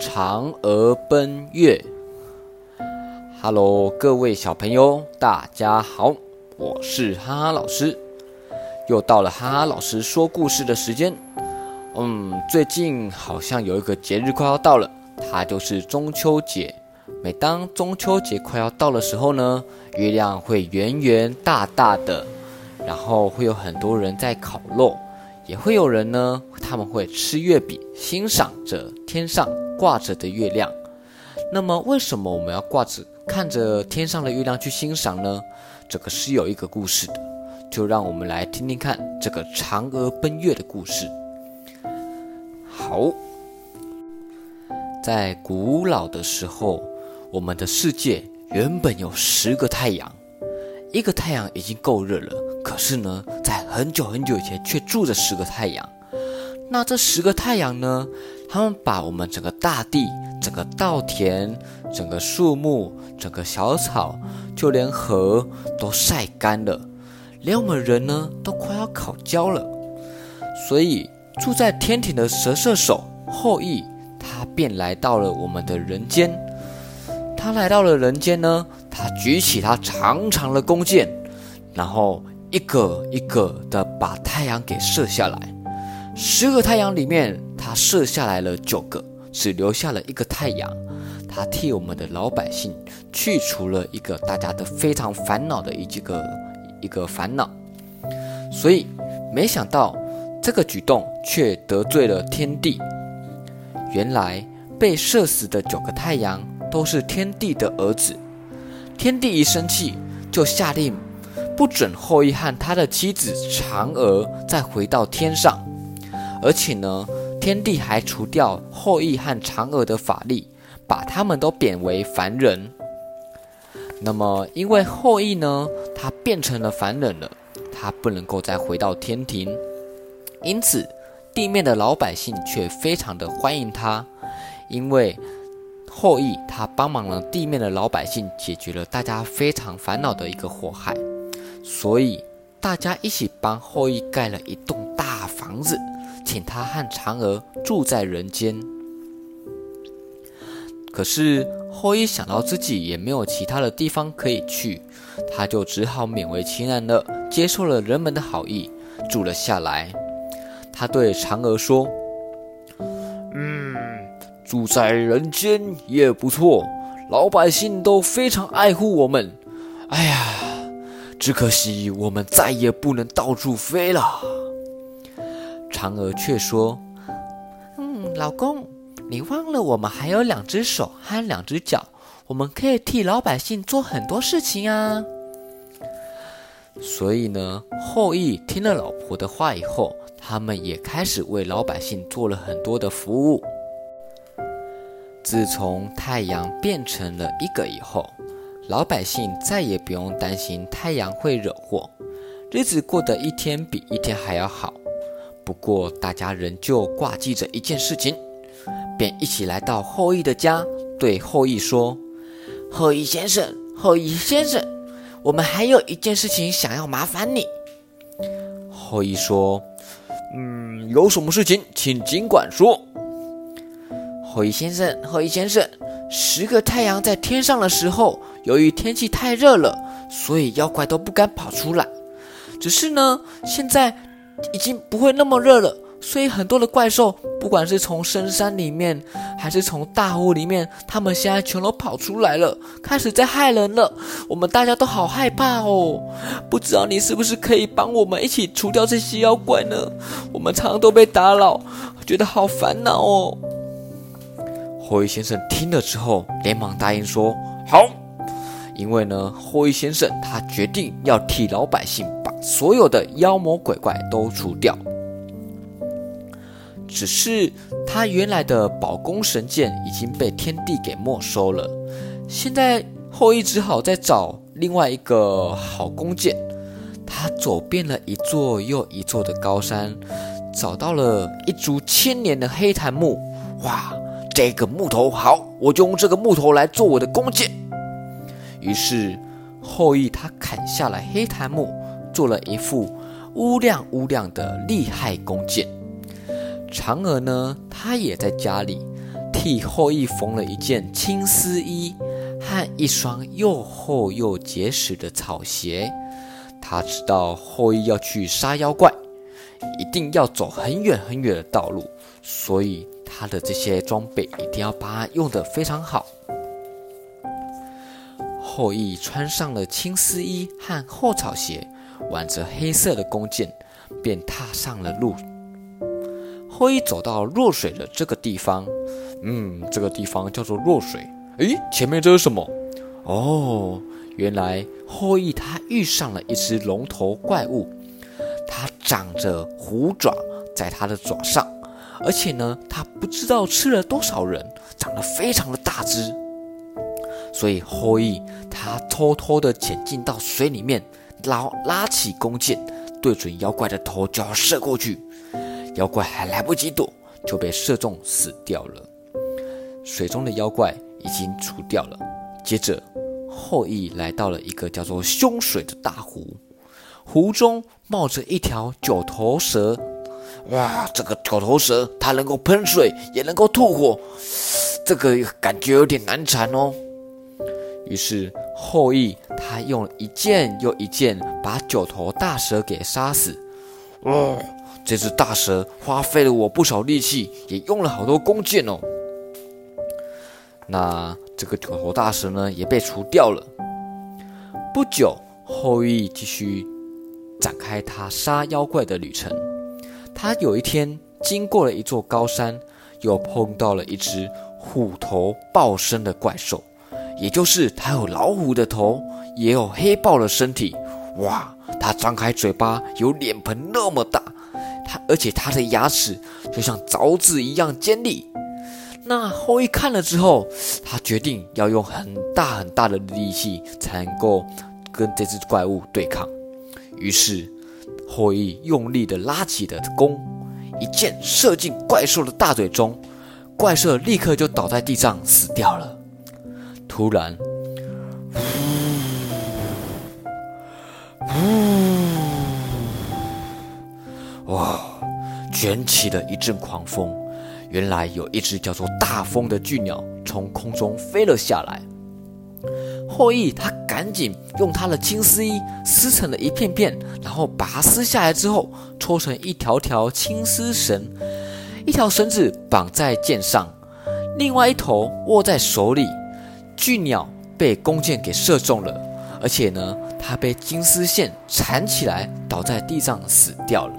嫦娥奔月。Hello，各位小朋友，大家好，我是哈哈老师。又到了哈哈老师说故事的时间。嗯，最近好像有一个节日快要到了，它就是中秋节。每当中秋节快要到的时候呢，月亮会圆圆大大的，然后会有很多人在烤肉，也会有人呢，他们会吃月饼，欣赏着天上挂着的月亮。那么，为什么我们要挂着？看着天上的月亮去欣赏呢，这个是有一个故事的，就让我们来听听看这个嫦娥奔月的故事。好，在古老的时候，我们的世界原本有十个太阳，一个太阳已经够热了，可是呢，在很久很久以前却住着十个太阳。那这十个太阳呢？他们把我们整个大地、整个稻田、整个树木、整个小草，就连河都晒干了，连我们人呢都快要烤焦了。所以住在天庭的蛇射手后羿，他便来到了我们的人间。他来到了人间呢，他举起他长长的弓箭，然后一个一个的把太阳给射下来。十个太阳里面，他射下来了九个，只留下了一个太阳。他替我们的老百姓去除了一个大家都非常烦恼的一这个一个烦恼。所以，没想到这个举动却得罪了天帝。原来被射死的九个太阳都是天帝的儿子。天帝一生气，就下令不准后羿和他的妻子嫦娥再回到天上。而且呢，天帝还除掉后羿和嫦娥的法力，把他们都贬为凡人。那么，因为后羿呢，他变成了凡人了，他不能够再回到天庭，因此地面的老百姓却非常的欢迎他，因为后羿他帮忙了地面的老百姓，解决了大家非常烦恼的一个祸害，所以大家一起帮后羿盖了一栋大房子。请他和嫦娥住在人间。可是后羿想到自己也没有其他的地方可以去，他就只好勉为其难的接受了人们的好意，住了下来。他对嫦娥说：“嗯，住在人间也不错，老百姓都非常爱护我们。哎呀，只可惜我们再也不能到处飞了。”嫦娥却说：“嗯，老公，你忘了我们还有两只手和两只脚，我们可以替老百姓做很多事情啊。”所以呢，后羿听了老婆的话以后，他们也开始为老百姓做了很多的服务。自从太阳变成了一个以后，老百姓再也不用担心太阳会惹祸，日子过得一天比一天还要好。不过，大家仍旧挂记着一件事情，便一起来到后羿的家，对后羿说：“后羿先生，后羿先生，我们还有一件事情想要麻烦你。”后羿说：“嗯，有什么事情，请尽管说。”后羿先生，后羿先生，十个太阳在天上的时候，由于天气太热了，所以妖怪都不敢跑出来。只是呢，现在。已经不会那么热了，所以很多的怪兽，不管是从深山里面，还是从大雾里面，他们现在全都跑出来了，开始在害人了。我们大家都好害怕哦，不知道你是不是可以帮我们一起除掉这些妖怪呢？我们常常都被打扰，觉得好烦恼哦。后羿先生听了之后，连忙答应说：“好。”因为呢，后羿先生他决定要替老百姓。所有的妖魔鬼怪都除掉，只是他原来的宝弓神剑已经被天帝给没收了。现在后羿只好再找另外一个好弓箭。他走遍了一座又一座的高山，找到了一株千年的黑檀木。哇，这个木头好，我就用这个木头来做我的弓箭。于是后羿他砍下了黑檀木。做了一副乌亮乌亮的厉害弓箭。嫦娥呢，她也在家里替后羿缝了一件青丝衣和一双又厚又结实的草鞋。他知道后羿要去杀妖怪，一定要走很远很远的道路，所以他的这些装备一定要把它用得非常好。后羿穿上了青丝衣和厚草鞋，挽着黑色的弓箭，便踏上了路。后羿走到弱水的这个地方，嗯，这个地方叫做弱水。诶，前面这是什么？哦，原来后羿他遇上了一只龙头怪物，它长着虎爪，在它的爪上，而且呢，它不知道吃了多少人，长得非常的大只。所以后羿他偷偷的潜进到水里面，拉拉起弓箭，对准妖怪的头就要射过去。妖怪还来不及躲，就被射中死掉了。水中的妖怪已经除掉了。接着后羿来到了一个叫做凶水的大湖，湖中冒着一条九头蛇。哇，这个九头蛇它能够喷水，也能够吐火，这个感觉有点难缠哦。于是后羿他用一箭又一箭把九头大蛇给杀死。哦，这只大蛇花费了我不少力气，也用了好多弓箭哦。那这个九头大蛇呢，也被除掉了。不久，后羿继续展开他杀妖怪的旅程。他有一天经过了一座高山，又碰到了一只虎头豹身的怪兽。也就是它有老虎的头，也有黑豹的身体。哇，它张开嘴巴有脸盆那么大，它而且它的牙齿就像凿子一样尖利。那后羿看了之后，他决定要用很大很大的力气才能够跟这只怪物对抗。于是后羿用力的拉起了弓，一箭射进怪兽的大嘴中，怪兽立刻就倒在地上死掉了。突然，呜，哇！卷起了一阵狂风。原来有一只叫做大风的巨鸟从空中飞了下来。后羿他赶紧用他的青丝衣撕成了一片片，然后把它撕下来之后，搓成一条条青丝绳，一条绳子绑在箭上，另外一头握在手里。巨鸟被弓箭给射中了，而且呢，它被金丝线缠起来，倒在地上死掉了。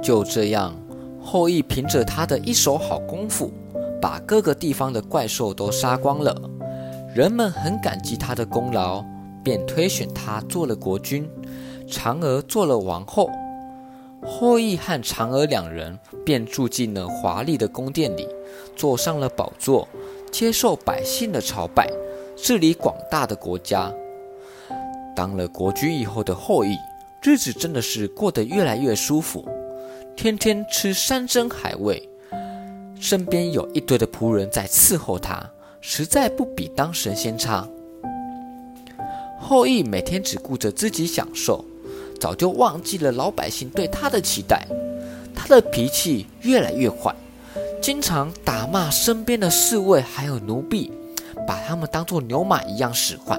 就这样，后羿凭着他的一手好功夫，把各个地方的怪兽都杀光了。人们很感激他的功劳，便推选他做了国君，嫦娥做了王后。后羿和嫦娥两人便住进了华丽的宫殿里。坐上了宝座，接受百姓的朝拜，治理广大的国家。当了国君以后的后羿，日子真的是过得越来越舒服，天天吃山珍海味，身边有一堆的仆人在伺候他，实在不比当神仙差。后羿每天只顾着自己享受，早就忘记了老百姓对他的期待，他的脾气越来越坏。经常打骂身边的侍卫还有奴婢，把他们当作牛马一样使唤。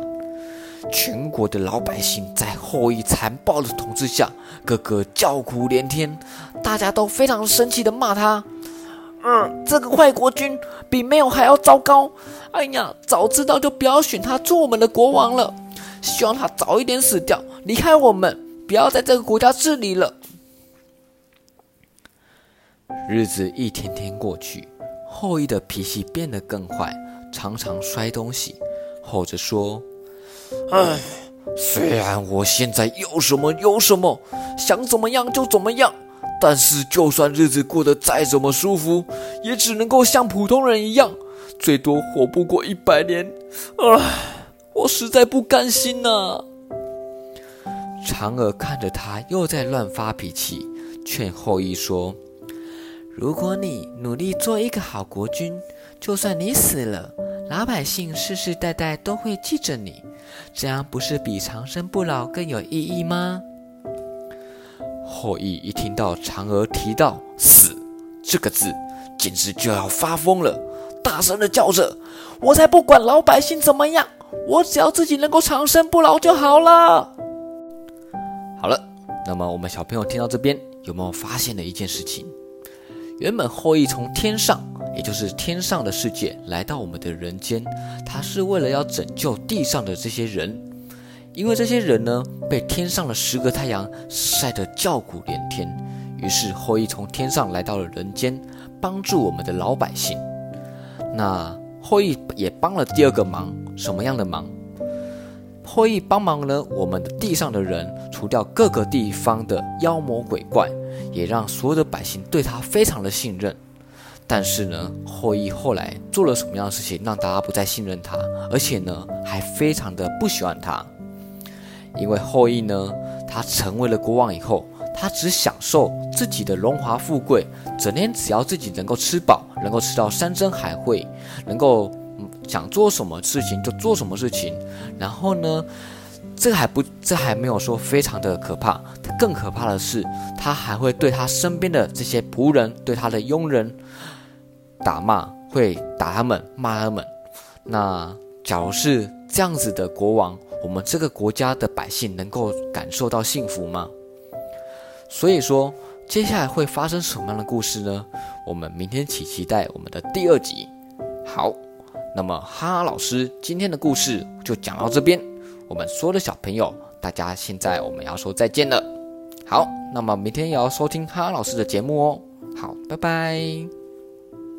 全国的老百姓在后羿残暴的统治下，个个叫苦连天，大家都非常生气的骂他：“嗯，这个坏国君比没有还要糟糕。哎呀，早知道就不要选他做我们的国王了。希望他早一点死掉，离开我们，不要在这个国家治理了。”日子一天天过去，后羿的脾气变得更坏，常常摔东西，吼着说：“唉，虽然我现在有什么有什么，想怎么样就怎么样，但是就算日子过得再怎么舒服，也只能够像普通人一样，最多活不过一百年。唉，我实在不甘心呐。”嫦娥看着他又在乱发脾气，劝后羿说。如果你努力做一个好国君，就算你死了，老百姓世世代代都会记着你，这样不是比长生不老更有意义吗？后羿一听到嫦娥提到死这个字，简直就要发疯了，大声的叫着：“我才不管老百姓怎么样，我只要自己能够长生不老就好了。”好了，那么我们小朋友听到这边，有没有发现了一件事情？原本后羿从天上，也就是天上的世界来到我们的人间，他是为了要拯救地上的这些人，因为这些人呢被天上的十个太阳晒得叫苦连天，于是后羿从天上来到了人间，帮助我们的老百姓。那后羿也帮了第二个忙，什么样的忙？后羿帮忙了我们的地上的人，除掉各个地方的妖魔鬼怪。也让所有的百姓对他非常的信任，但是呢，后羿后来做了什么样的事情，让大家不再信任他，而且呢，还非常的不喜欢他。因为后羿呢，他成为了国王以后，他只享受自己的荣华富贵，整天只要自己能够吃饱，能够吃到山珍海味，能够想做什么事情就做什么事情，然后呢。这还不，这还没有说非常的可怕。更可怕的是，他还会对他身边的这些仆人、对他的佣人打骂，会打他们、骂他们。那假如是这样子的国王，我们这个国家的百姓能够感受到幸福吗？所以说，接下来会发生什么样的故事呢？我们明天起期待我们的第二集。好，那么哈老师今天的故事就讲到这边。我们所有的小朋友，大家现在我们要说再见了。好，那么明天也要收听哈老师的节目哦。好，拜拜。